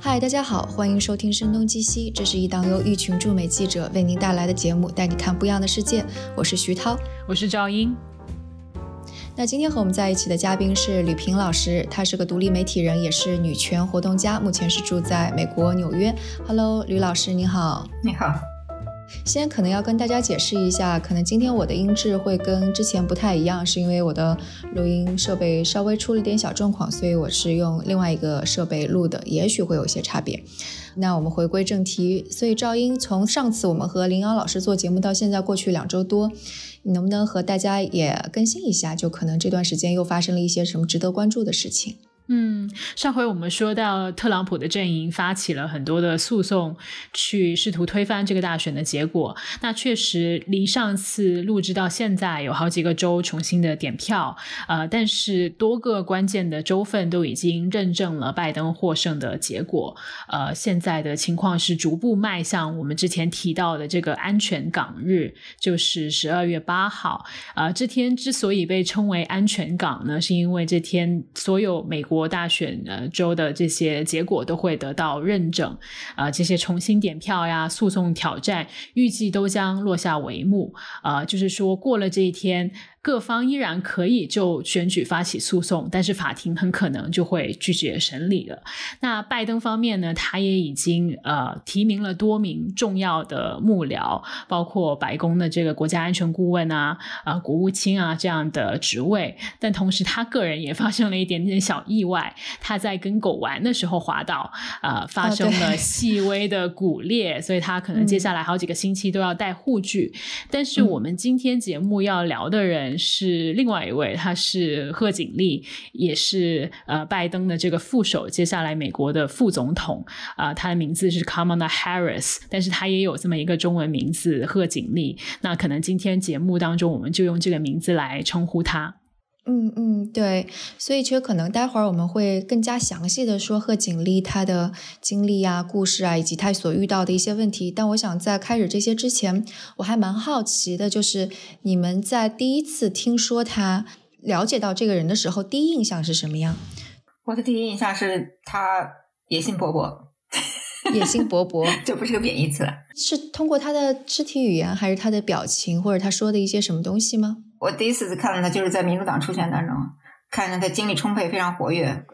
嗨，大家好，欢迎收听《声东击西》，这是一档由一群驻美记者为您带来的节目，带你看不一样的世界。我是徐涛，我是赵英。那今天和我们在一起的嘉宾是吕平老师，她是个独立媒体人，也是女权活动家，目前是住在美国纽约。Hello，吕老师，你好。你好。先可能要跟大家解释一下，可能今天我的音质会跟之前不太一样，是因为我的录音设备稍微出了点小状况，所以我是用另外一个设备录的，也许会有些差别。那我们回归正题，所以赵英从上次我们和林瑶老师做节目到现在过去两周多，你能不能和大家也更新一下？就可能这段时间又发生了一些什么值得关注的事情？嗯，上回我们说到特朗普的阵营发起了很多的诉讼，去试图推翻这个大选的结果。那确实离上次录制到现在有好几个州重新的点票，呃，但是多个关键的州份都已经认证了拜登获胜的结果。呃，现在的情况是逐步迈向我们之前提到的这个安全港日，就是十二月八号。啊，这天之所以被称为安全港呢，是因为这天所有美国。国大选呃州的这些结果都会得到认证，啊，这些重新点票呀、诉讼挑战，预计都将落下帷幕，啊，就是说过了这一天。各方依然可以就选举发起诉讼，但是法庭很可能就会拒绝审理了。那拜登方面呢？他也已经呃提名了多名重要的幕僚，包括白宫的这个国家安全顾问啊、啊国务卿啊这样的职位。但同时，他个人也发生了一点点小意外，他在跟狗玩的时候滑倒，啊，发生了细微的骨裂，所以他可能接下来好几个星期都要戴护具。但是我们今天节目要聊的人。是另外一位，他是贺锦丽，也是呃拜登的这个副手，接下来美国的副总统啊，他的名字是 Kamala Harris，但是他也有这么一个中文名字贺锦丽。那可能今天节目当中，我们就用这个名字来称呼他。嗯嗯，对，所以其实可能待会儿我们会更加详细的说贺锦丽她的经历啊、故事啊，以及她所遇到的一些问题。但我想在开始这些之前，我还蛮好奇的，就是你们在第一次听说他、了解到这个人的时候，第一印象是什么样？我的第一印象是他野心勃勃，野心勃勃，这不是个贬义词。是通过他的肢体语言，还是他的表情，或者他说的一些什么东西吗？我第一次看到他就是在民主党初选当中，看着他精力充沛，非常活跃。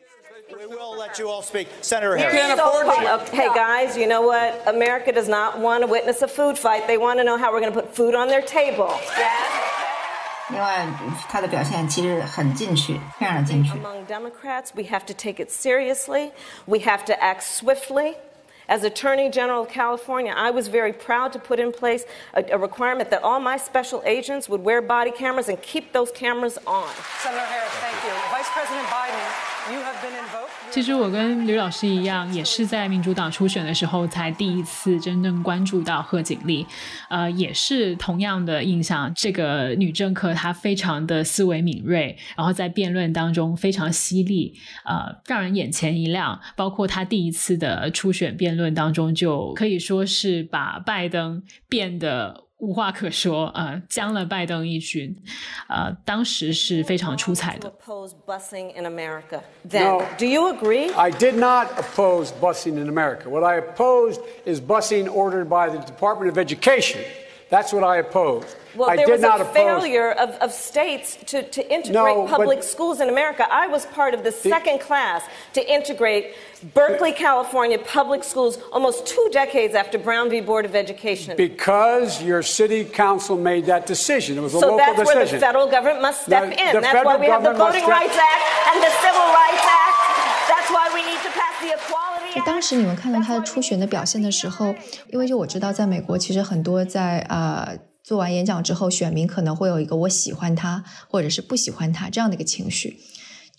Senator Hey guys, you know what? America does not want to witness a food fight. They want to know how we're going to put food on their table. Yes. 另外，他的表现其实很进取，非常的进取。Among Democrats, we have to take it seriously. We have to act swiftly. As Attorney General of California, I was very proud to put in place a, a, requirement that all my special agents would wear body cameras and keep those cameras on. Senator Harris, thank you. Vice President Biden, you have been invoked. 其实我跟吕老师一样，也是在民主党初选的时候才第一次真正关注到贺锦丽，呃，也是同样的印象。这个女政客她非常的思维敏锐，然后在辩论当中非常犀利，呃，让人眼前一亮。包括她第一次的初选辩论当中，就可以说是把拜登变得。无话可说，呃，将了拜登一军，呃，当时是非常出彩的。No, do you agree? I did not oppose busing in America. What I opposed is busing ordered by the Department of Education. That's what I opposed. Well, there was a failure of, of states to, to integrate no, public schools in America. I was part of the second class to integrate Berkeley, California public schools almost two decades after Brown v. Board of Education. Because your city council made that decision. It was a so local decision. So that's where the federal government must step the, in. The that's why we have the Voting Rights Act and the Civil Rights Act. That's why we need to pass the Equality Act. 当时你们看到他的初选的表现的时候，因为就我知道，在美国其实很多在呃 做完演讲之后，选民可能会有一个我喜欢他，或者是不喜欢他这样的一个情绪。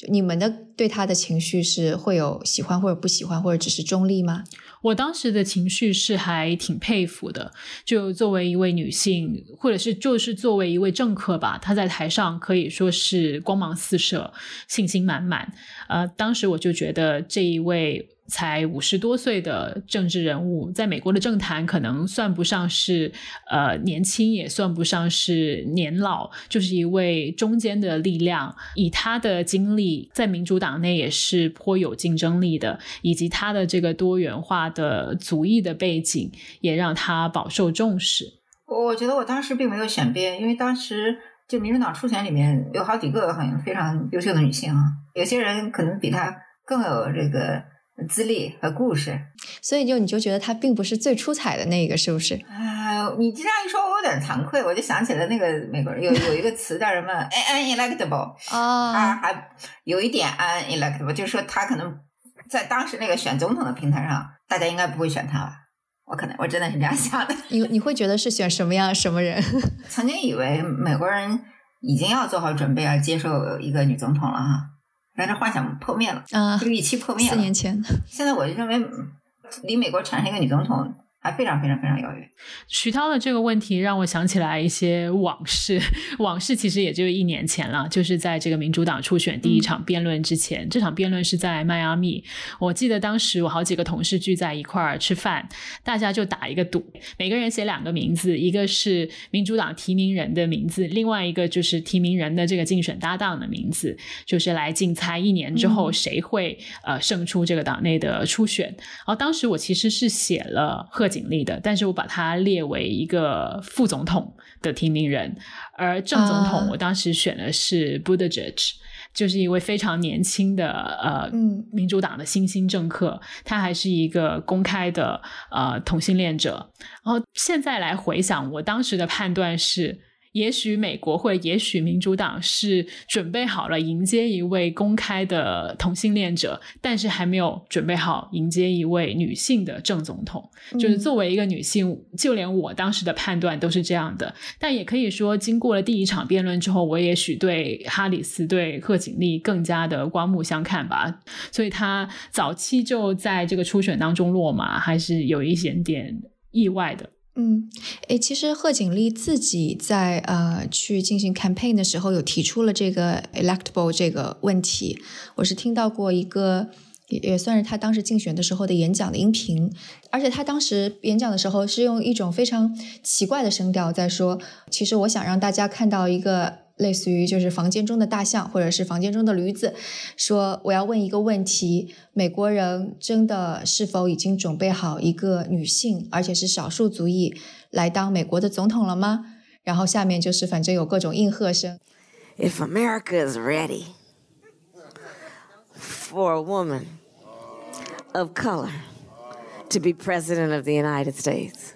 你们的对他的情绪是会有喜欢或者不喜欢，或者只是中立吗？我当时的情绪是还挺佩服的。就作为一位女性，或者是就是作为一位政客吧，她在台上可以说是光芒四射，信心满满。呃，当时我就觉得这一位。才五十多岁的政治人物，在美国的政坛可能算不上是呃年轻，也算不上是年老，就是一位中间的力量。以他的经历，在民主党内也是颇有竞争力的，以及他的这个多元化的族裔的背景，也让他饱受重视。我觉得我当时并没有选边，因为当时就民主党初选里面有好几个很非常优秀的女性啊，有些人可能比她更有这个资历和故事。所以就你就觉得他并不是最出彩的那个，是不是？哎，你这样一说，我有点惭愧，我就想起了那个美国人有有一个词叫什么 “unelectable”，啊，他还有一点 unelectable，就是说他可能在当时那个选总统的平台上，大家应该不会选他吧。我可能我真的是这样想的。你你会觉得是选什么样什么人？曾经以为美国人已经要做好准备，要接受一个女总统了哈，但是幻想破灭了，啊这个预期破灭了。四年前，现在我就认为，嗯离美国产生一个女总统还非常非常非常遥远。徐涛的这个问题让我想起来一些往事，往事其实也就一年前了，就是在这个民主党初选第一场辩论之前，这场辩论是在迈阿密。我记得当时我好几个同事聚在一块儿吃饭，大家就打一个赌，每个人写两个名字，一个是民主党提名人的名字，另外一个就是提名人的这个竞选搭档的名字，就是来竞猜一年之后谁会、呃胜出这个党内的初选。然后当时我其实是写了贺锦丽的，但是我把他列为一个副总统的提名人，而正总统啊我当时选的是 Buttigieg。就是一位非常年轻的呃，嗯民主党的新兴政客，他还是一个公开的呃同性恋者。然后现在来回想，我当时的判断是，也许美国会也许民主党是准备好了迎接一位公开的同性恋者，但是还没有准备好迎接一位女性的正总统。就是作为一个女性，就连我当时的判断都是这样的。但也可以说，经过了第一场辩论之后，我也许对哈里斯、对贺锦丽更加的刮目相看吧。所以她早期就在这个初选当中落马，还是有一点点意外的。嗯，诶，其实贺锦丽自己在呃去进行 campaign 的时候，有提出了这个 electable 这个问题。我是听到过一个，也也算是他当时竞选的时候的演讲的音频，而且他当时演讲的时候是用一种非常奇怪的声调在说，其实我想让大家看到一个。类似于就是房间中的大象，或者是房间中的驴子，说我要问一个问题：美国人真的是否已经准备好一个女性，而且是少数族裔来当美国的总统了吗？然后下面就是反正有各种应和声。If America is ready for a woman of color to be president of the United States,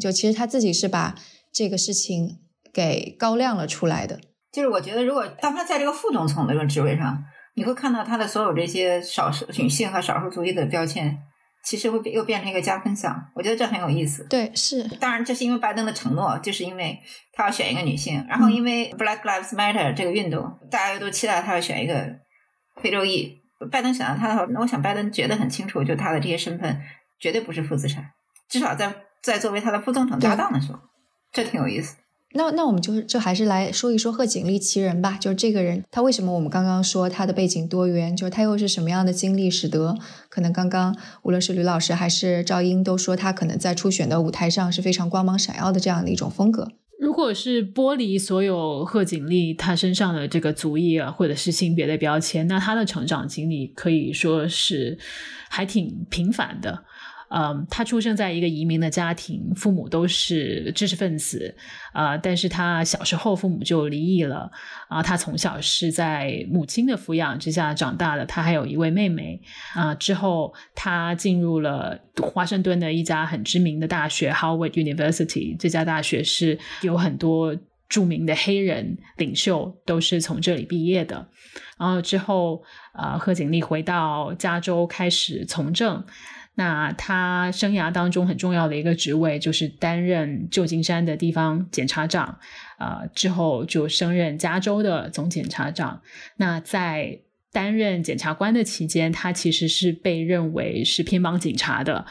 就其实他自己是把这个事情给高亮了出来的。就是我觉得，如果当他在这个副总统的这个职位上，你会看到他的所有这些少数女性和少数族裔的标签，其实会变又变成一个加分项。我觉得这很有意思。对，是当然，这是因为拜登的承诺，就是因为他要选一个女性，然后因为 Black Lives Matter 这个运动，大家又都期待他要选一个非洲裔。拜登选了他的话，那我想拜登觉得很清楚，就他的这些身份绝对不是负资产，至少在在作为他的副总统搭档的时候，这挺有意思。那那我们就就还是来说一说贺锦丽其人吧。就是这个人，他为什么我们刚刚说他的背景多元，就是他又是什么样的经历，使得可能刚刚无论是吕老师还是赵英都说他可能在初选的舞台上是非常光芒闪耀的这样的一种风格。如果是剥离所有贺锦丽她身上的这个族裔啊，或者是性别的标签，那她的成长经历可以说是还挺平凡的。嗯，她出生在一个移民的家庭，父母都是知识分子，啊、但是他小时候父母就离异了，啊、她从小是在母亲的抚养之下长大的，他还有一位妹妹，啊、之后他进入了华盛顿的一家很知名的大学 Howard University，这家大学是有很多著名的黑人领袖都是从这里毕业的。然后之后，呃，贺锦丽回到加州开始从政。那他生涯当中很重要的一个职位就是担任旧金山的地方检察长，呃，之后就升任加州的总检察长。那在担任检察官的期间，他其实是被认为是偏帮警察的，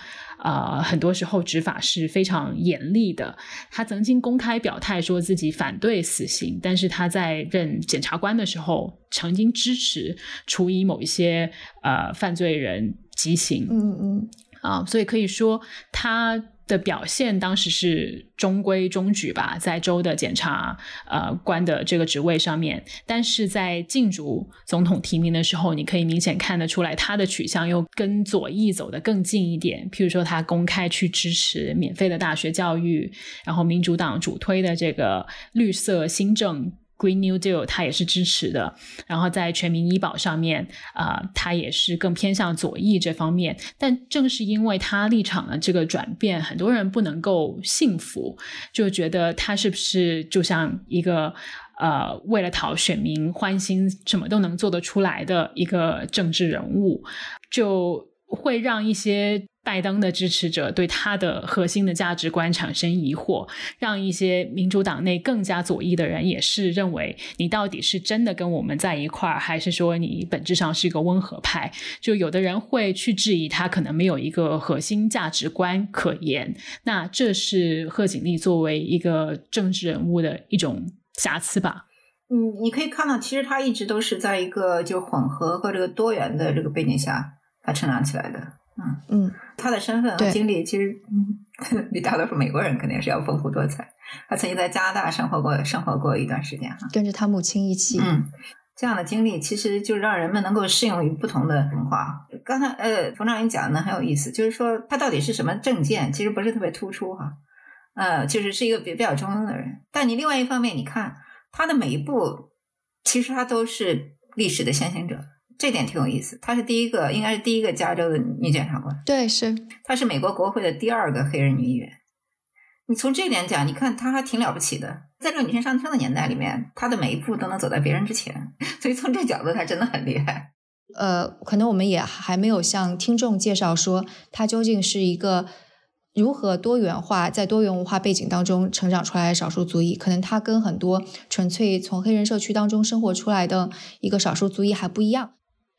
呃，很多时候执法是非常严厉的。他曾经公开表态说自己反对死刑，但是他在任检察官的时候，曾经支持处以某一些呃犯罪人畸形。嗯嗯啊，所以可以说他的表现当时是中规中矩吧，在州的检察呃官的这个职位上面，但是在竞逐总统提名的时候，你可以明显看得出来，他的取向又跟左翼走得更近一点。譬如说，他公开去支持免费的大学教育，然后民主党主推的这个绿色新政。Green New Deal，他也是支持的。然后在全民医保上面，啊、他也是更偏向左翼这方面。但正是因为他立场的这个转变，很多人不能够信服，就觉得他是不是就像一个呃，为了讨选民欢心，什么都能做得出来的一个政治人物，就会让一些拜登的支持者对他的核心的价值观产生疑惑，让一些民主党内更加左翼的人也是认为你到底是真的跟我们在一块儿，还是说你本质上是一个温和派？就有的人会去质疑他可能没有一个核心价值观可言。那这是贺锦丽作为一个政治人物的一种瑕疵吧？嗯，你可以看到，其实他一直都是在一个就混合和这个多元的这个背景下，他成长起来的。嗯嗯他的身份和经历其实嗯，比大多数美国人肯定是要丰富多彩。他曾经在加拿大生活过，生活过一段时间哈。跟着他母亲一起。嗯，这样的经历其实就让人们能够适用于不同的文化。刚才呃，冯长英讲的很有意思，就是说他到底是什么证件，其实不是特别突出哈。呃，就是是一个比比较中庸的人。但你另外一方面，你看他的每一步，其实他都是历史的先行者，这点挺有意思。她是第一个，应该是第一个加州的女检察官。对，是她是美国国会的第二个黑人女议员。你从这点讲，你看她还挺了不起的。在这个女性上升的年代里面，她的每一步都能走在别人之前，所以从这角度，她真的很厉害。呃，可能我们也还没有向听众介绍说她究竟是一个如何多元化，在多元文化背景当中成长出来的少数族裔。可能她跟很多纯粹从黑人社区当中生活出来的一个少数族裔还不一样。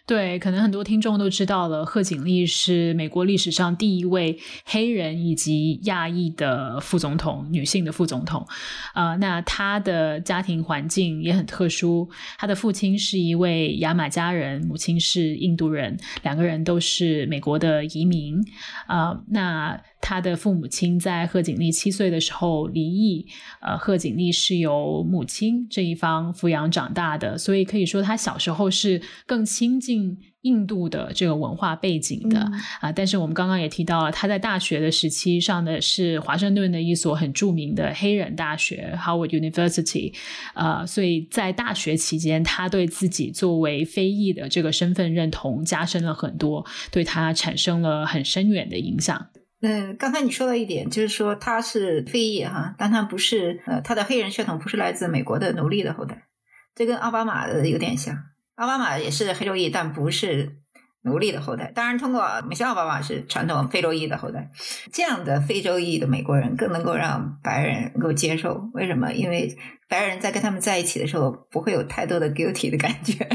对，可能很多听众都知道了，贺锦丽是美国历史上第一位黑人以及亚裔的副总统，女性的副总统。呃，那她的家庭环境也很特殊，她的父亲是一位牙买加人，母亲是印度人，两个人都是美国的移民。呃，那她的父母亲在贺锦丽七岁的时候离异，呃，贺锦丽是由母亲这一方抚养长大的，所以可以说他小时候是更亲近印度的这个文化背景的、啊。但是我们刚刚也提到了，他在大学的时期上的是华盛顿的一所很著名的黑人大学 Howard University，呃，所以在大学期间，他对自己作为非裔的这个身份认同加深了很多，对他产生了很深远的影响。嗯，刚才你说到一点，就是说他是非裔哈，但他不是呃，他的黑人血统不是来自美国的奴隶的后代，这跟奥巴马的有点像。奥巴马也是黑洲裔，但不是奴隶的后代。当然，通过米歇尔奥巴马是传统非洲裔的后代，这样的非洲裔的美国人更能够让白人能够接受。为什么？因为白人在跟他们在一起的时候，不会有太多的 guilty 的感觉。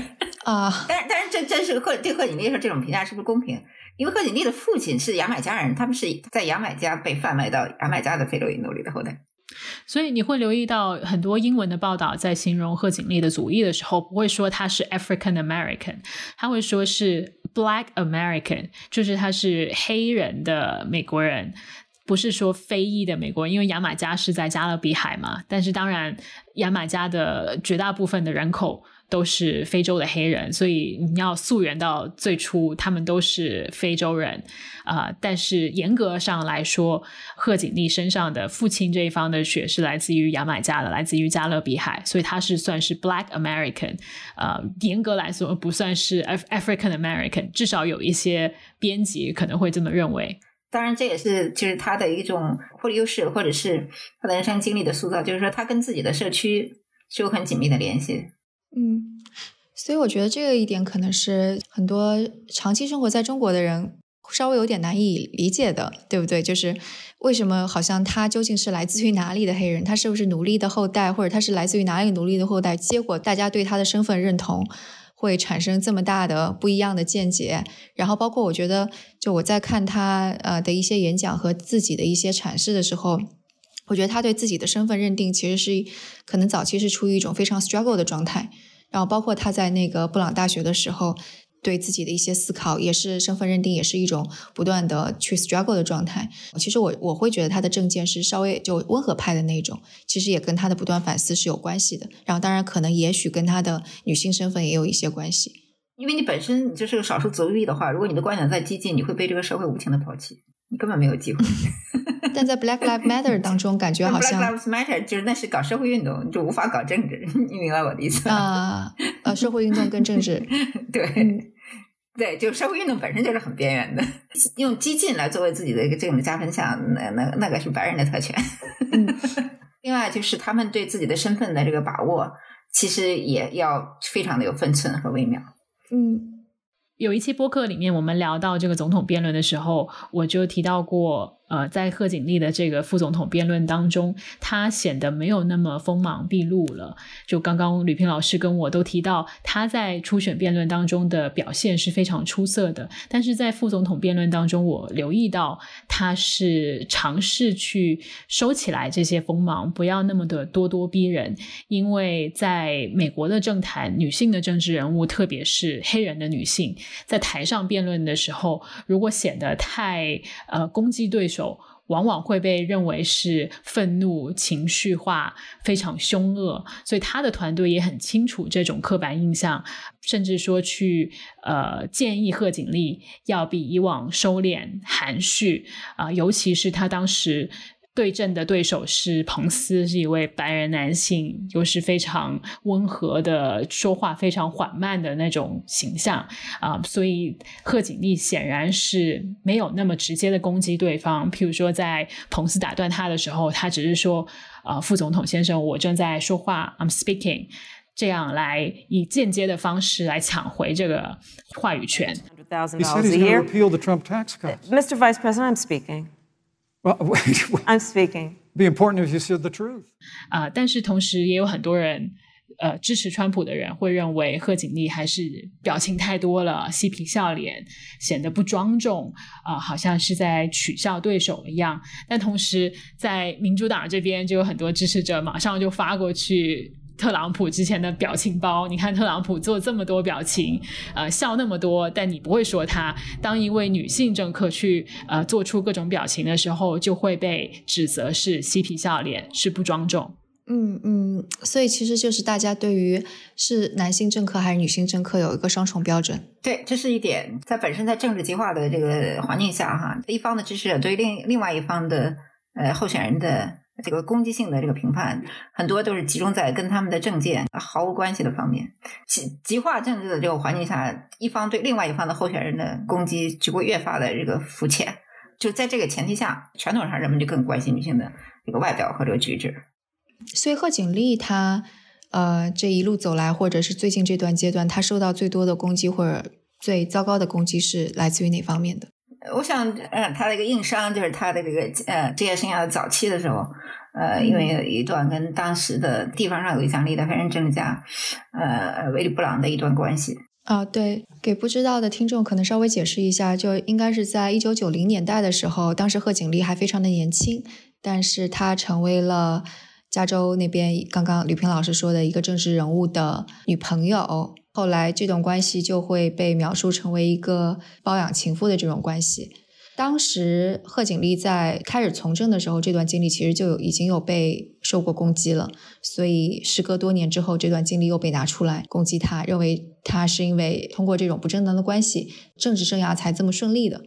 啊，但是，但是这这是贺对贺锦丽说这种评价是不是公平？因为贺锦丽的父亲是牙买加人，他们是在牙买加被贩卖到牙买加的非洲裔奴里的后代。所以你会留意到很多英文的报道，在形容贺锦丽的族裔的时候，不会说他是 African American，他会说是 Black American，就是他是黑人的美国人。不是说非裔的美国人，因为牙买加是在加勒比海嘛，但是当然，牙买加的绝大部分的人口都是非洲的黑人，所以你要溯源到最初，他们都是非洲人啊、但是严格上来说，贺锦丽身上的父亲这一方的血是来自于牙买加的，来自于加勒比海，所以他是算是 Black American，呃，严格来说不算是 African American，至少有一些编辑可能会这么认为。当然，这也是就是他的一种或者优势，或者是他的人生经历的塑造，就是说他跟自己的社区是有很紧密的联系。嗯，所以我觉得这个一点可能是很多长期生活在中国的人稍微有点难以理解的，对不对？就是为什么好像他究竟是来自于哪里的黑人，他是不是奴隶的后代，或者他是来自于哪里奴隶的后代？结果大家对他的身份认同会产生这么大的不一样的见解。然后包括我觉得，就我在看他呃的一些演讲和自己的一些阐释的时候。我觉得他对自己的身份认定其实是可能早期是处于一种非常 struggle 的状态，然后包括他在那个布朗大学的时候，对自己的一些思考，也是身份认定，也是一种不断的去 struggle 的状态。其实我我会觉得他的政见是稍微就温和派的那种，其实也跟他的不断反思是有关系的。然后当然可能也许跟他的女性身份也有一些关系。因为你本身你就是个少数族裔的话，如果你的观点再激进，你会被这个社会无情的抛弃，你根本没有机会。但在 Black Lives Matter 当中，感觉好像 Black Lives Matter 就是那是搞社会运动，你就无法搞政治，你明白我的意思吗啊？呃，社会运动跟政治，对。对，就社会运动本身就是很边缘的，用激进来作为自己的一个这种加分项，那那那个是白人的特权。另外就是他们对自己的身份的这个把握，其实也要非常的有分寸和微妙。嗯，有一期播客里面，我们聊到这个总统辩论的时候，我就提到过。呃，在贺锦丽的这个副总统辩论当中，他显得没有那么锋芒毕露了。就刚刚吕平老师跟我都提到，他在初选辩论当中的表现是非常出色的。但是在副总统辩论当中，我留意到他是尝试去收起来这些锋芒，不要那么的咄咄逼人。因为在美国的政坛，女性的政治人物，特别是黑人的女性，在台上辩论的时候，如果显得太呃攻击对手。往往会被认为是愤怒、情绪化、非常凶恶，所以他的团队也很清楚这种刻板印象，甚至说去呃建议贺锦丽要比以往收敛、含蓄啊，尤其是他当时。对阵的对手是彭斯，是一位白人男性，又是非常温和的，说话非常缓慢的那种形象啊，所以贺锦丽显然是没有那么直接的攻击对方。譬如说，在彭斯打断他的时候，他只是说：“啊，副总统先生，我正在说话，I'm speaking。”这样来以间接的方式来抢回这个话语权。He said he's going to repeal the Trump tax cuts. Mr. Vice President, I'm speaking. Well, I'm speaking. Be important if you said the truth. 啊，但是同时也有很多人，呃，支持川普的人会认为贺锦丽还是表情太多了，嬉皮笑脸，显得不庄重啊，好像是在取笑对手一样。但同时，在民主党这边就有很多支持者马上就发过去。特朗普之前的表情包，你看特朗普做这么多表情，呃，笑那么多，但你不会说他。当一位女性政客去呃做出各种表情的时候，就会被指责是嬉皮笑脸，是不庄重。嗯嗯，所以其实就是大家对于是男性政客还是女性政客有一个双重标准。对，这是一点，在本身在政治极化的这个环境下，哈，一方的支持者对另另外一方的呃候选人的。这个攻击性的这个评判，很多都是集中在跟他们的政见毫无关系的方面。极极化政治的这个环境下，一方对另外一方的候选人的攻击就会越发的这个肤浅。就在这个前提下，传统上人们就更关心女性的这个外表和这个举止。所以贺锦丽她呃这一路走来，或者是最近这段阶段，她受到最多的攻击或者最糟糕的攻击是来自于哪方面的？我想，呃，他的一个硬伤就是他的这个呃职业生涯的早期的时候，呃，因为有一段跟当时的地方上有影响力的黑人政治家，呃，威利布朗的一段关系。啊，对，给不知道的听众可能稍微解释一下，就应该是在一九九零年代的时候，当时贺锦丽还非常的年轻，但是她成为了加州那边刚刚吕平老师说的一个政治人物的女朋友。后来这段关系就会被描述成为一个包养情妇的这种关系。当时贺锦丽在开始从政的时候，这段经历其实就有已经有被受过攻击了，所以时隔多年之后，这段经历又被拿出来攻击他，认为他是因为通过这种不正当的关系，政治生涯才这么顺利的。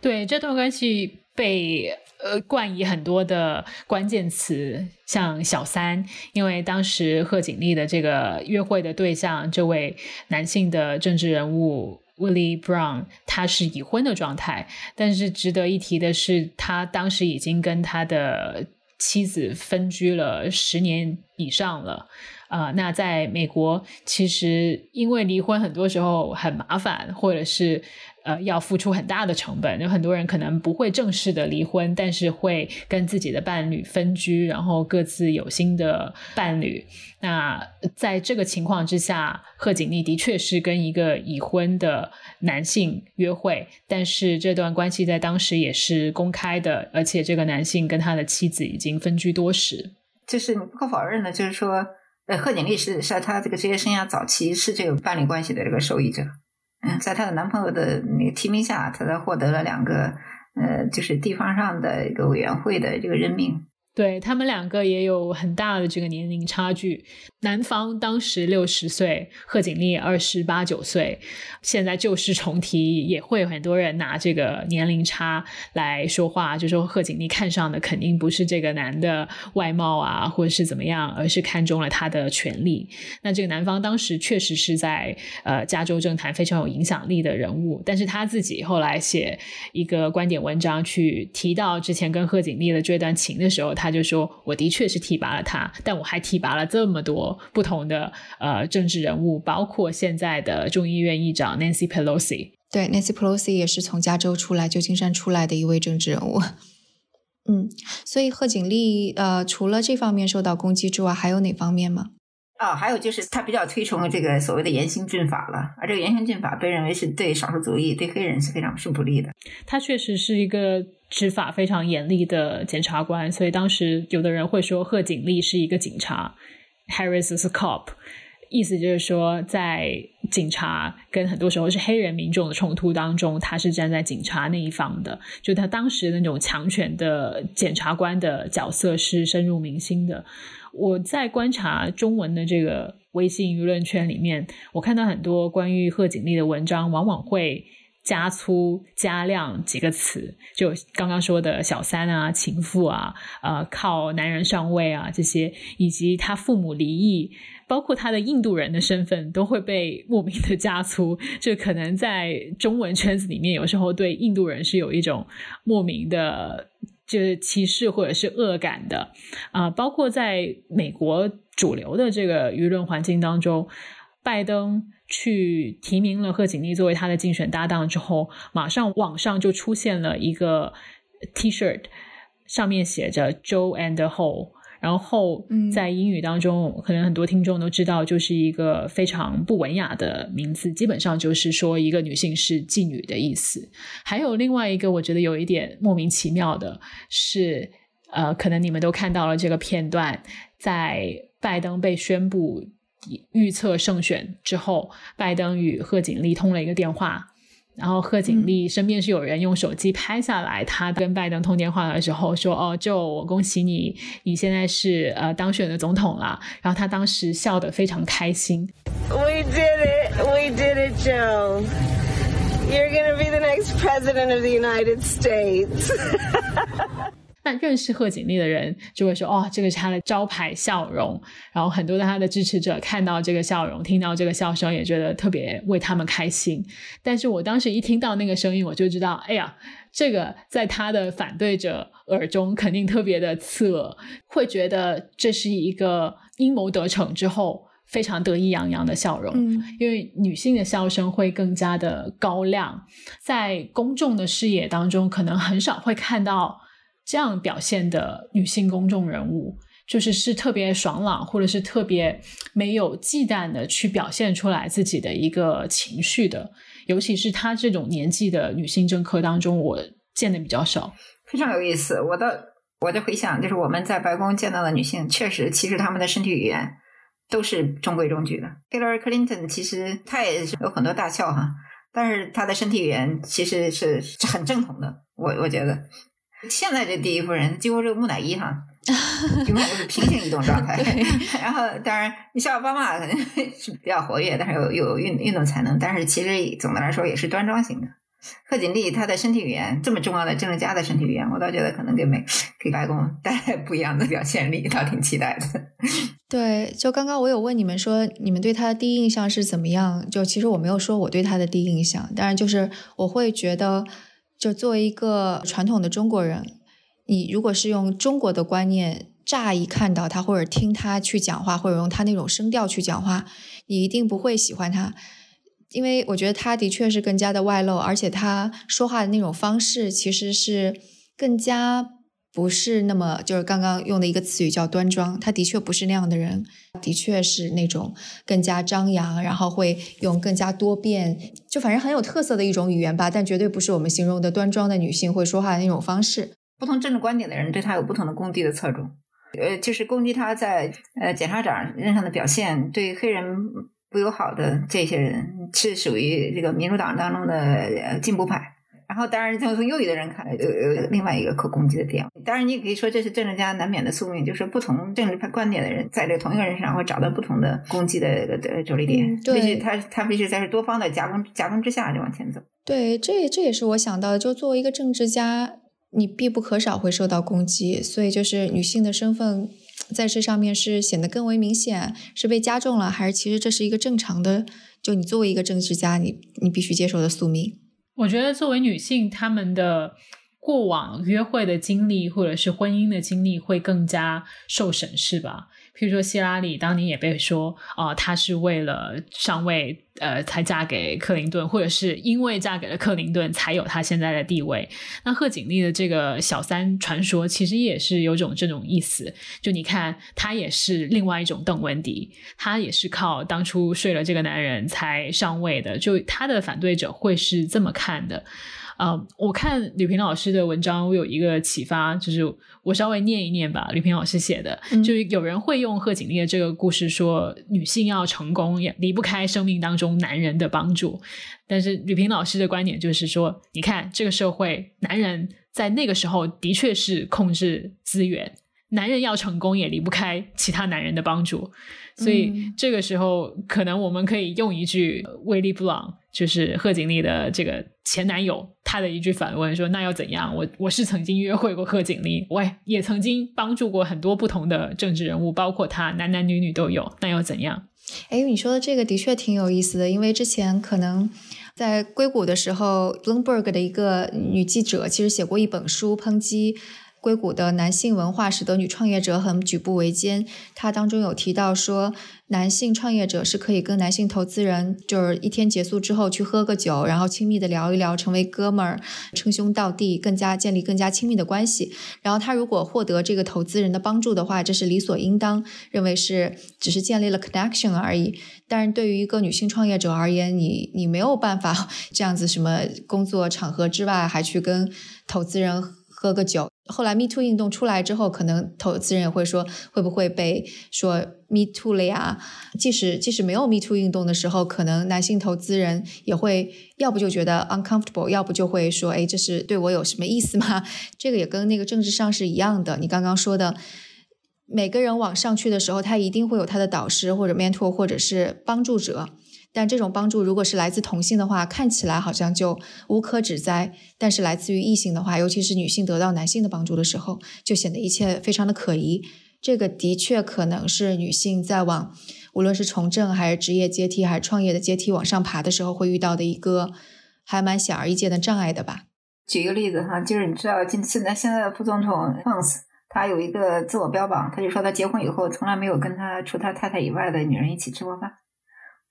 对这段关系被。呃，冠以很多的关键词，像小三，因为当时贺锦丽的这个约会的对象，这位男性的政治人物 Willie Brown，他是已婚的状态。但是值得一提的是，他当时已经跟他的妻子分居了十年以上了。啊，那在美国，其实因为离婚很多时候很麻烦，或者是。呃，要付出很大的成本。有很多人可能不会正式的离婚，但是会跟自己的伴侣分居，然后各自有新的伴侣。那在这个情况之下，贺锦丽的确是跟一个已婚的男性约会，但是这段关系在当时也是公开的，而且这个男性跟他的妻子已经分居多时。就是你不可否认的，就是说，呃，贺锦丽是是他这个职业生涯早期是这个伴侣关系的这个受益者。嗯，在她的男朋友的那个提名下，她才获得了两个呃，就是地方上的一个委员会的这个任命。对他们两个也有很大的这个年龄差距，男方当时六十岁，贺锦丽二十八九岁，现在旧事重提，也会很多人拿这个年龄差来说话，就说贺锦丽看上的肯定不是这个男的外貌啊，或者是怎么样，而是看中了他的权利。那这个男方当时确实是在呃加州政坛非常有影响力的人物，但是他自己后来写一个观点文章去提到之前跟贺锦丽的这段情的时候。他就说：“我的确是提拔了他，但我还提拔了这么多不同的呃政治人物，包括现在的众议院议长 Nancy Pelosi。对，Nancy Pelosi 也是从加州出来、旧金山出来的一位政治人物。嗯，所以贺锦丽呃，除了这方面受到攻击之外，还有哪方面吗？哦，还有就是他比较推崇这个所谓的严刑峻法了，而这个严刑峻法被认为是对少数族裔、对黑人是非常是不利的。他确实是一个。”执法非常严厉的检察官，所以当时有的人会说贺锦丽是一个警察，Harris is cop，意思就是说在警察跟很多时候是黑人民众的冲突当中，他是站在警察那一方的。就他当时那种强权的检察官的角色是深入民心的。我在观察中文的这个微信舆论圈里面，我看到很多关于贺锦丽的文章，往往会。加粗加量几个词，就刚刚说的小三啊、情妇啊、呃靠男人上位啊这些，以及她父母离异，包括他的印度人的身份，都会被莫名的加粗。这可能在中文圈子里面，有时候对印度人是有一种莫名的，就是歧视或者是恶感的啊。包括在美国主流的这个舆论环境当中，拜登。去提名了贺锦丽作为他的竞选搭档之后，马上网上就出现了一个 T-shirt，上面写着 Joe and the Hole 然后在英语当中，可能很多听众都知道，就是一个非常不文雅的名字，基本上就是说一个女性是妓女的意思。还有另外一个，我觉得有一点莫名其妙的是，呃，可能你们都看到了这个片段，在拜登被宣布。预测胜选之后，拜登与贺锦丽通了一个电话，然后贺锦丽身边是有人用手机拍下来，他跟拜登通电话的时候说：“哦，Joe，我恭喜你，你现在是呃当选的总统了。”然后他当时笑得非常开心。We did it, we did it, Joe. You're gonna be the next president of the United States. 那认识贺锦丽的人就会说：“哦，这个是她的招牌笑容。”然后很多的她的支持者看到这个笑容，听到这个笑声，也觉得特别为他们开心。但是我当时一听到那个声音，我就知道，哎呀，这个在他的反对者耳中肯定特别的刺耳，会觉得这是一个阴谋得逞之后非常得意洋洋的笑容。嗯，因为女性的笑声会更加的高亮，在公众的视野当中，可能很少会看到。这样表现的女性公众人物，就是是特别爽朗，或者是特别没有忌惮的去表现出来自己的一个情绪的。尤其是她这种年纪的女性政客当中，我见的比较少。非常有意思，我的我的回想就是我们在白宫见到的女性，确实其实她们的身体语言都是中规中矩的。Hillary Clinton 其实她也是有很多大笑哈，但是她的身体语言其实是是很正统的。我我觉得。现在这第一夫人几乎是木乃伊哈，永远都是平行移动状态。然后，当然，你小奥巴马肯定是比较活跃，但是有有运运动才能。但是，其实总的来说也是端庄型的。贺锦丽她的身体语言这么重要的政治家的身体语言，我倒觉得可能给美给白宫带来不一样的表现力，倒挺期待的。对，就刚刚我有问你们说，你们对他的第一印象是怎么样？就其实我没有说我对他的第一印象，当然就是我会觉得。就作为一个传统的中国人，你如果是用中国的观念，乍一看到他或者听他去讲话，或者用他那种声调去讲话，你一定不会喜欢他，因为我觉得他的确是更加的外露，而且他说话的那种方式其实是更加。不是那么，就是刚刚用的一个词语叫端庄，他的确不是那样的人，的确是那种更加张扬，然后会用更加多变，就反正很有特色的一种语言吧，但绝对不是我们形容的端庄的女性会说话的那种方式。不同政治观点的人对他有不同的攻击的侧重，呃，就是攻击他在呃检察长任上的表现，对黑人不友好的这些人，是属于这个民主党当中的呃进步派。然后，当然，就从右翼的人看，有有另外一个可攻击的点。当然，你也可以说这是政治家难免的宿命，就是不同政治派观点的人在这同一个人身上会找到不同的攻击的的着力点。对，必须他他必须在是多方的夹攻夹攻之下就往前走。对，这这也是我想到的。就作为一个政治家，你必不可少会受到攻击，所以就是女性的身份在这上面是显得更为明显，是被加重了，还是其实这是一个正常的？就你作为一个政治家，你你必须接受的宿命。我觉得作为女性，她们的过往约会的经历或者是婚姻的经历会更加受审视吧。譬如说，希拉里当年也被说，啊，她是为了上位，呃，才嫁给克林顿，或者是因为嫁给了克林顿才有她现在的地位。那贺锦丽的这个小三传说，其实也是有种这种意思。就你看，她也是另外一种邓文迪，她也是靠当初睡了这个男人才上位的。就她的反对者会是这么看的。呃，我看吕平老师的文章，我有一个启发，就是我稍微念一念吧。吕平老师写的，就是有人会用贺锦丽的这个故事说，女性要成功也离不开生命当中男人的帮助。但是吕平老师的观点就是说，你看这个社会，男人在那个时候的确是控制资源。男人要成功也离不开其他男人的帮助，所以这个时候可能我们可以用一句威利布朗，就是贺锦丽的这个前男友，他的一句反问说：“那又怎样？我我是曾经约会过贺锦丽，我也曾经帮助过很多不同的政治人物，包括他，男男女女都有。那又怎样？”哎，你说的这个的确挺有意思的，因为之前可能在硅谷的时候，Bloomberg 的一个女记者其实写过一本书抨击。硅谷的男性文化使得女创业者很举步维艰。他当中有提到说，男性创业者是可以跟男性投资人，就是一天结束之后去喝个酒，然后亲密的聊一聊，成为哥们儿，称兄道弟，更加建立更加亲密的关系。然后他如果获得这个投资人的帮助的话，这是理所应当，认为是只是建立了 connection 而已。但是对于一个女性创业者而言，你你没有办法 这样子，什么工作场合之外还去跟投资人喝个酒。后来 Me Too 运动出来之后，可能投资人也会说，会不会被说 Me Too 了呀？即使即使没有 Me Too 运动的时候，可能男性投资人也会要不就觉得 uncomfortable，要不就会说，哎，这是对我有什么意思吗？这个也跟那个政治上是一样的。你刚刚说的，每个人往上去的时候，他一定会有他的导师或者 mentor 或者是帮助者。但这种帮助如果是来自同性的话，看起来好像就无可指摘；但是来自于异性的话，尤其是女性得到男性的帮助的时候，就显得一切非常的可疑。这个的确可能是女性在往无论是从政还是职业阶梯还是创业的阶梯往上爬的时候会遇到的一个还蛮显而易见的障碍的吧。举一个例子哈，就是你知道，现现在现在的副总统 p 斯他有一个自我标榜，他就说他结婚以后从来没有跟他除他太太以外的女人一起吃过饭。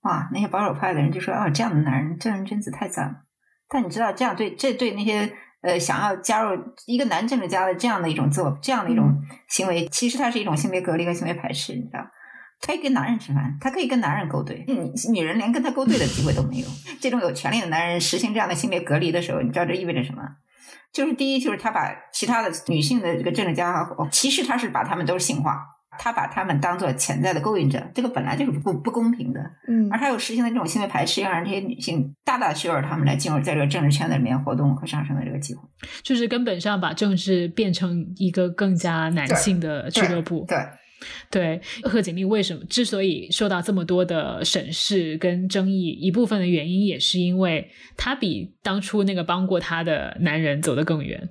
哇，那些保守派的人就说：“哦，这样的男人正人君子太赞了。”但你知道，这样对这对那些呃想要加入一个男政治家的这样的一种自我这样的一种行为，其实它是一种性别隔离和性别排斥。你知道，可以跟男人吃饭，他可以跟男人勾兑，女女人连跟他勾兑的机会都没有。这种有权利的男人实行这样的性别隔离的时候，你知道这意味着什么？就是第一，就是他把其他的女性的这个政治家，其实他是把他们都性化。他把他们当做潜在的勾引者，这个本来就是不不公平的。嗯，而他又实行的这种性别排斥，要让这些女性大大削弱他们来进入在这个政治圈子里面活动和上升的这个机会，就是根本上把政治变成一个更加男性的俱乐部。对对，贺锦丽为什么之所以受到这么多的审视跟争议，一部分的原因也是因为她比当初那个帮过她的男人走得更远。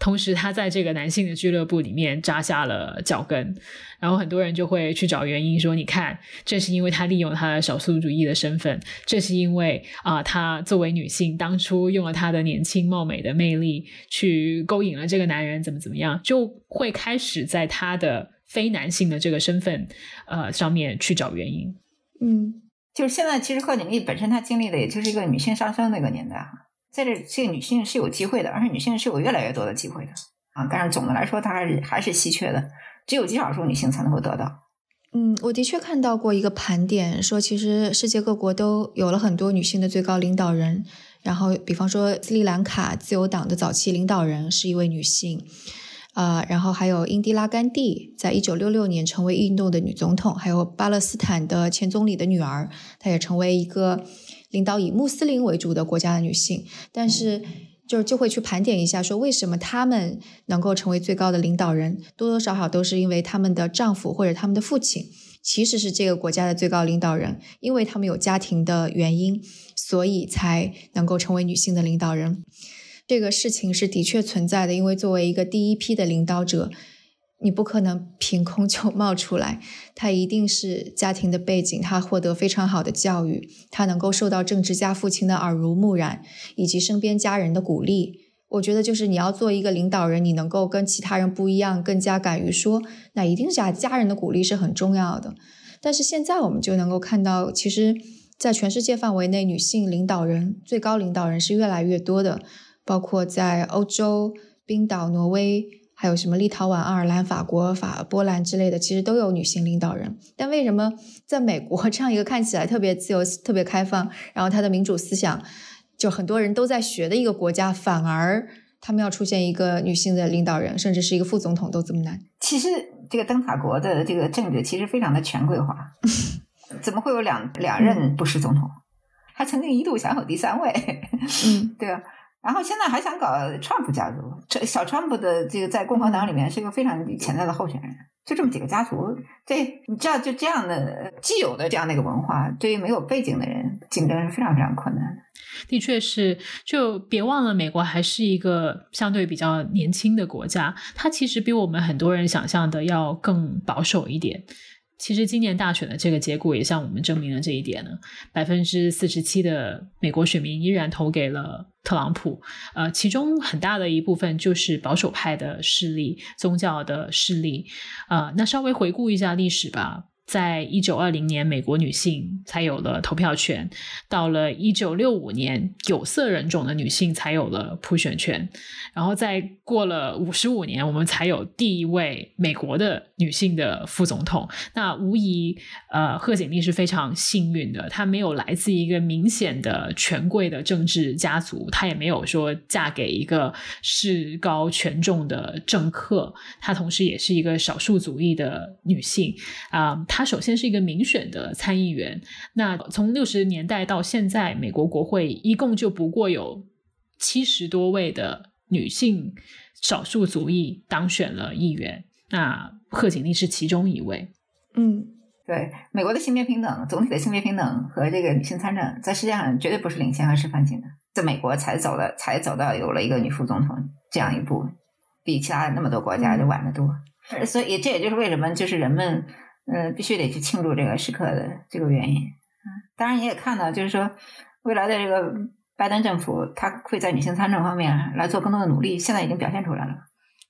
同时，他在这个男性的俱乐部里面扎下了脚跟，然后很多人就会去找原因，说：“你看，这是因为他利用他的少数主义的身份，这是因为啊，他作为女性，当初用了他的年轻貌美的魅力去勾引了这个男人，怎么怎么样，就会开始在他的非男性的这个身份呃上面去找原因。”嗯，就是现在，其实贺锦丽本身她经历的也就是一个女性上升的一个年代哈。在这，这个女性是有机会的，而且女性是有越来越多的机会的啊！但是总的来说，它还是还是稀缺的，只有极少数女性才能够得到。嗯，我的确看到过一个盘点，说其实世界各国都有了很多女性的最高领导人，然后比方说斯里兰卡自由党的早期领导人是一位女性，呃，然后还有英迪拉甘地，在一九六六年成为印度的女总统，还有巴勒斯坦的前总理的女儿，她也成为一个。领导以穆斯林为主的国家的女性，但是就就会去盘点一下，说为什么她们能够成为最高的领导人，多多少少都是因为她们的丈夫或者他们的父亲其实是这个国家的最高领导人，因为他们有家庭的原因，所以才能够成为女性的领导人。这个事情是的确存在的，因为作为一个第一批的领导者。你不可能凭空就冒出来，他一定是家庭的背景，他获得非常好的教育，他能够受到政治家父亲的耳濡目染，以及身边家人的鼓励。我觉得，就是你要做一个领导人，你能够跟其他人不一样，更加敢于说，那一定是家人的鼓励是很重要的。但是现在我们就能够看到，其实，在全世界范围内，女性领导人、最高领导人是越来越多的，包括在欧洲、冰岛、挪威。还有什么立陶宛、爱尔兰、法国、法波兰之类的，其实都有女性领导人。但为什么在美国 这样一个看起来特别自由、特别开放，然后它的民主思想就很多人都在学的一个国家，反而他们要出现一个女性的领导人，甚至是一个副总统都这么难？其实这个灯塔国的这个政治其实非常的权贵化，怎么会有两两任布什总统？还曾经一度想有第三位，嗯，对啊。然后现在还想搞川普家族，这小川普的这个在共和党里面是一个非常潜在的候选人。就这么几个家族，这你知道，就这样的既有的这样的一个文化，对于没有背景的人竞争是非常非常困难的。的确是，就别忘了，美国还是一个相对比较年轻的国家，它其实比我们很多人想象的要更保守一点。其实今年大选的这个结果也向我们证明了这一点呢。百分之四十七的美国选民依然投给了特朗普，呃，其中很大的一部分就是保守派的势力、宗教的势力。啊，那稍微回顾一下历史吧。在一九二零年，美国女性才有了投票权；到了一九六五年，有色人种的女性才有了普选权。然后再过了五十五年，我们才有第一位美国的女性的副总统。那无疑，呃，贺锦丽是非常幸运的。她没有来自一个明显的权贵的政治家族，她也没有说嫁给一个势高权重的政客。她同时也是一个少数族裔的女性啊。她首先是一个民选的参议员。那从六十年代到现在，美国国会一共就不过有七十多位的女性少数族裔当选了议员。那贺锦丽是其中一位。嗯，对，美国的性别平等，总体的性别平等和这个女性参政，在世界上绝对不是领先和示范性的，在美国才走了，才走到有了一个女副总统这样一步，比其他那么多国家就晚得多。所以这也就是为什么就是人们。呃，必须得去庆祝这个时刻的这个原因。嗯，当然你也看到，就是说未来的这个拜登政府，他会在女性参政方面来做更多的努力，现在已经表现出来了。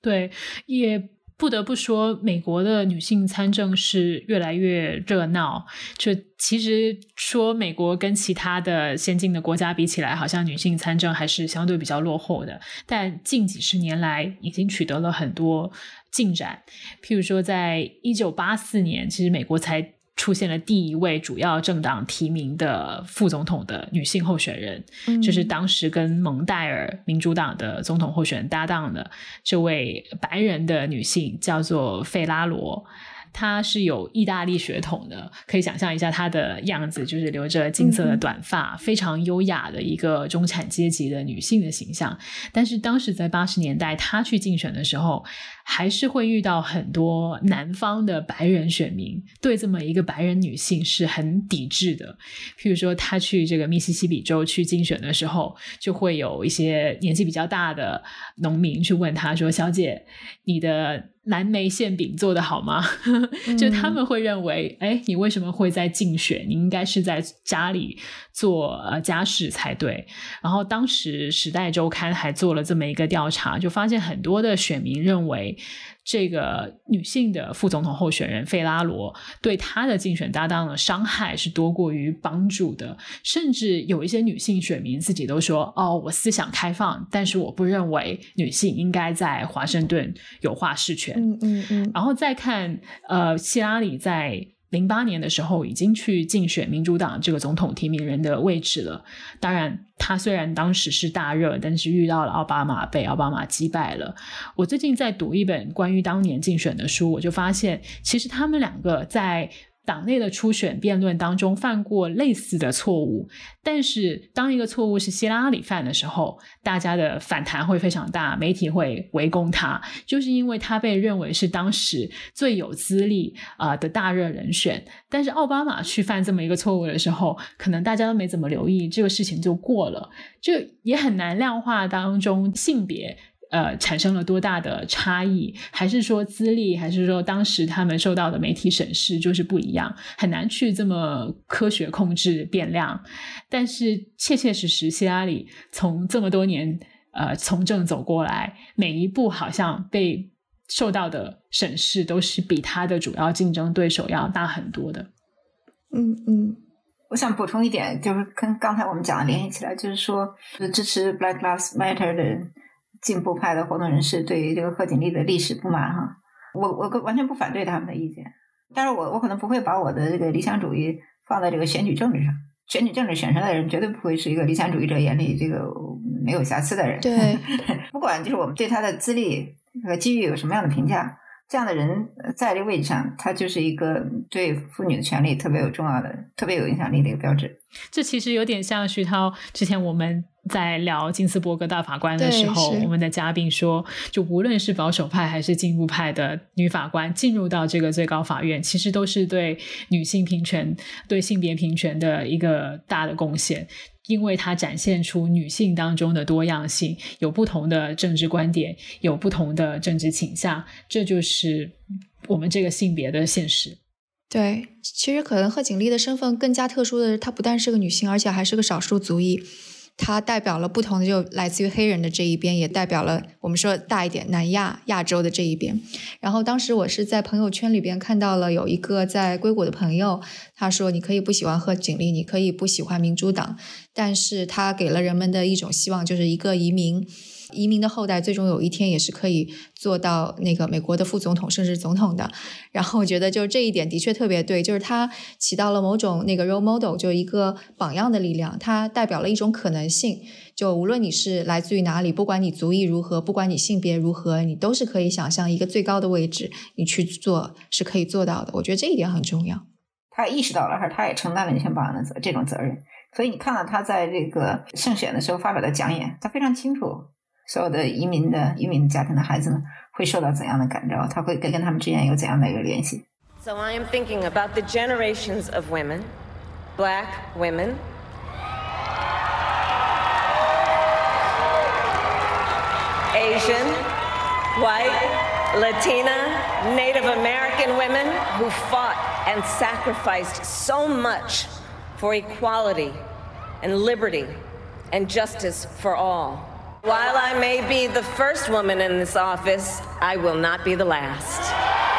对，也不得不说，美国的女性参政是越来越热闹。就其实说，美国跟其他的先进的国家比起来，好像女性参政还是相对比较落后的。但近几十年来，已经取得了很多。进展，譬如说，在一九八四年，其实美国才出现了第一位主要政党提名的副总统的女性候选人，就是当时跟蒙代尔民主党的总统候选人搭档的这位白人的女性，叫做费拉罗。她是有意大利血统的，可以想象一下她的样子，就是留着金色的短发，非常优雅的一个中产阶级的女性的形象。但是当时在八十年代，她去竞选的时候，还是会遇到很多南方的白人选民对这么一个白人女性是很抵制的。譬如说，她去这个密西西比州去竞选的时候，就会有一些年纪比较大的农民去问她说：“小姐，你的。”蓝莓馅饼做的好吗？就他们会认为，哎，你为什么会在竞选？你应该是在家里做呃家事才对。然后当时《时代周刊》还做了这么一个调查，就发现很多的选民认为。这个女性的副总统候选人费拉罗对她的竞选搭档的伤害是多过于帮助的，甚至有一些女性选民自己都说：“哦，我思想开放，但是我不认为女性应该在华盛顿有话事权。”嗯嗯嗯。然后再看，呃，希拉里在。零八年的时候，已经去竞选民主党这个总统提名人的位置了。当然，他虽然当时是大热，但是遇到了奥巴马，被奥巴马击败了。我最近在读一本关于当年竞选的书，我就发现，其实他们两个在党内的初选辩论当中犯过类似的错误，但是当一个错误是希拉里犯的时候，大家的反弹会非常大，媒体会围攻他，就是因为他被认为是当时最有资历啊的大热人选。但是奥巴马去犯这么一个错误的时候，可能大家都没怎么留意，这个事情就过了，就也很难量化当中性别。呃，产生了多大的差异？还是说资历？还是说当时他们受到的媒体审视就是不一样？很难去这么科学控制变量。但是切切实实，希拉里从这么多年呃从政走过来，每一步好像被受到的审视都是比他的主要竞争对手要大很多的。嗯嗯，我想补充一点，就是跟刚才我们讲的联系起来，就是说支持 Black Lives Matter 的。进步派的活动人士对于这个贺锦丽的历史不满哈，我我完全不反对他们的意见，但是我我可能不会把我的这个理想主义放在这个选举政治上，选举政治选上的人绝对不会是一个理想主义者眼里这个没有瑕疵的人。对，不管就是我们对他的资历和机遇有什么样的评价。这样的人在这个位置上，他就是一个对妇女的权利特别有重要的、特别有影响力的一个标志。这其实有点像徐涛之前我们在聊金斯伯格大法官的时候，我们的嘉宾说，就无论是保守派还是进步派的女法官进入到这个最高法院，其实都是对女性平权、对性别平权的一个大的贡献。因为它展现出女性当中的多样性，有不同的政治观点，有不同的政治倾向，这就是我们这个性别的现实。对，其实可能贺锦丽的身份更加特殊的是，她不但是个女性，而且还是个少数族裔。它代表了不同的，就来自于黑人的这一边，也代表了我们说大一点南亚亚洲的这一边。然后当时我是在朋友圈里边看到了有一个在硅谷的朋友，他说你可以不喜欢贺锦丽，你可以不喜欢民主党，但是他给了人们的一种希望，就是一个移民。移民的后代最终有一天也是可以做到那个美国的副总统甚至总统的。然后我觉得就是这一点的确特别对，就是它起到了某种那个 role model，就一个榜样的力量。它代表了一种可能性，就无论你是来自于哪里，不管你族裔如何，不管你性别如何，你都是可以想象一个最高的位置，你去做是可以做到的。我觉得这一点很重要。他意识到了，而他也承担了女性榜样的责这种责任。所以你看到他在这个胜选的时候发表的讲演，他非常清楚。所有的移民的移民家庭的孩子们会受到怎样的感召？他会跟跟他们之间有怎样的一个联系？So I am thinking about the generations of women, black women, Asian, white, Latina, Native American women who fought and sacrificed so much for equality and liberty and justice for all. While I may be the first woman in this office, I will not be the last.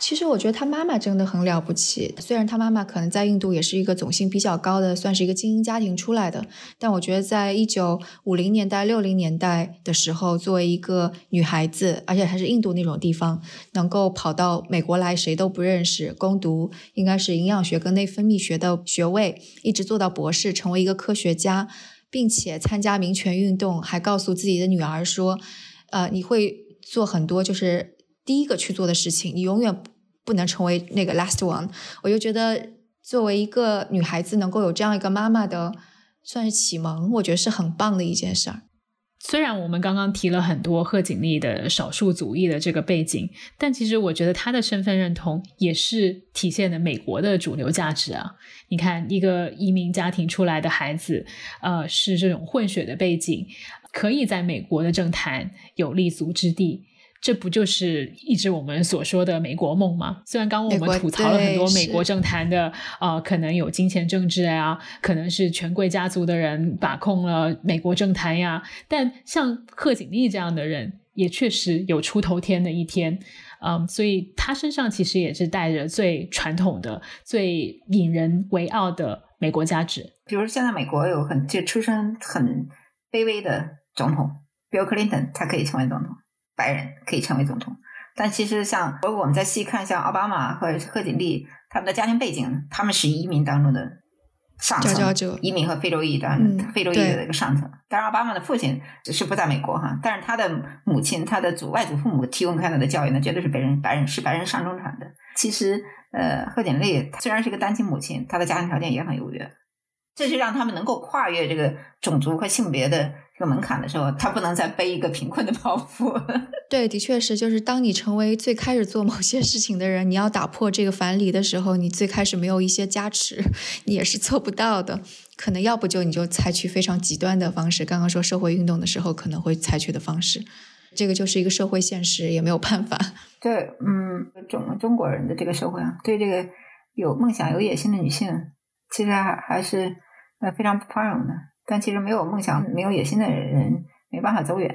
其实我觉得他妈妈真的很了不起。虽然他妈妈可能在印度也是一个种姓比较高的，算是一个精英家庭出来的，但我觉得在一九五零年代、六零年代的时候，作为一个女孩子，而且还是印度那种地方，能够跑到美国来，谁都不认识，攻读应该是营养学跟内分泌学的学位，一直做到博士，成为一个科学家，并且参加民权运动，还告诉自己的女儿说：“呃，你会做很多，就是第一个去做的事情，你永远。”不能成为那个 last one，我就觉得作为一个女孩子能够有这样一个妈妈的算是启蒙，我觉得是很棒的一件事儿。虽然我们刚刚提了很多贺锦丽的少数族裔的这个背景，但其实我觉得她的身份认同也是体现了美国的主流价值啊。你看，一个移民家庭出来的孩子，呃，是这种混血的背景，可以在美国的政坛有立足之地。这不就是一直我们所说的美国梦吗？虽然刚刚我们吐槽了很多美国政坛的，呃，可能有金钱政治啊，可能是权贵家族的人把控了美国政坛呀，但像贺锦丽这样的人，也确实有出头天的一天，嗯，所以他身上其实也是带着最传统的、最引人为傲的美国价值。比如现在美国有很就出身很卑微的总统，Bill Clinton，他可以成为总统。白人可以成为总统，但其实像如果我们再细看，像奥巴马和贺锦丽他们的家庭背景，他们是移民当中的上层移民和非洲裔的、嗯非洲裔的一个上层。当然，奥巴马的父亲是不在美国哈，但是他的母亲、他的祖外祖父母提供给他的教育呢，绝对是白人白人是白人上中产的。其实，呃，贺锦丽虽然是个单亲母亲，她的家庭条件也很优越，这是让他们能够跨越这个种族和性别的这个门槛的时候，他不能再背一个贫困的包袱。对，的确是，就是当你成为最开始做某些事情的人，你要打破这个樊篱的时候，你最开始没有一些加持，你也是做不到的。可能要不就你就采取非常极端的方式，刚刚说社会运动的时候可能会采取的方式，这个就是一个社会现实，也没有办法。对，嗯，中中国人的这个社会啊，对这个有梦想、有野心的女性，其实还还是呃非常不宽容的。但其实没有梦想、没有野心的人没办法走远。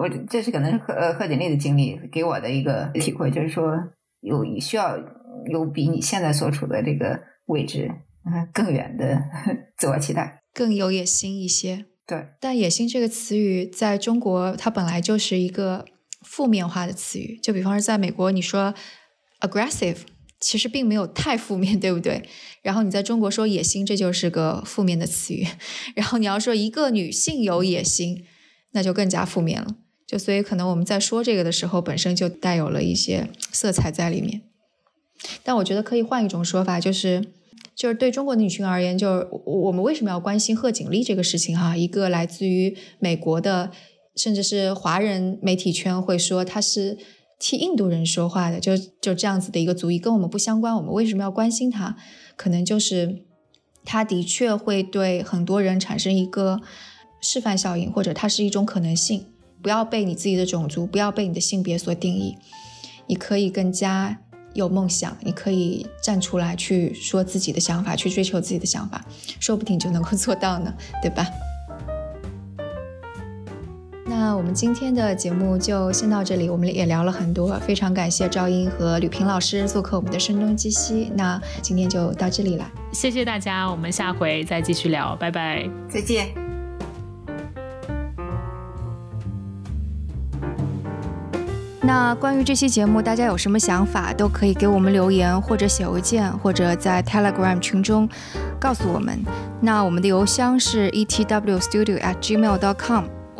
我这是可能是贺呃贺锦丽的经历给我的一个体会，就是说有需要有比你现在所处的这个位置嗯更远的 自我期待。更有野心一些。对，但野心这个词语在中国，它本来就是一个负面化的词语。就比方说，在美国，你说 aggressive，其实并没有太负面，对不对？然后你在中国说野心，这就是个负面的词语。然后你要说一个女性有野心，那就更加负面了。就所以可能我们在说这个的时候，本身就带有了一些色彩在里面。但我觉得可以换一种说法，就是就是对中国的女性而言，就是我我们为什么要关心贺锦丽这个事情哈？一个来自于美国的，甚至是华人媒体圈会说她是替印度人说话的，就就这样子的一个族裔跟我们不相关，我们为什么要关心他？可能就是他的确会对很多人产生一个示范效应，或者它是一种可能性。不要被你自己的种族，不要被你的性别所定义，你可以更加有梦想，你可以站出来去说自己的想法，去追求自己的想法，说不定就能够做到呢，对吧？那我们今天的节目就先到这里，我们也聊了很多，非常感谢赵英和吕平老师做客我们的声东击西。那今天就到这里了，谢谢大家，我们下回再继续聊，拜拜，再见。那关于这期节目，大家有什么想法，都可以给我们留言，或者写邮件，或者在 Telegram 群中告诉我们。那我们的邮箱是 etwstudio@gmail.com，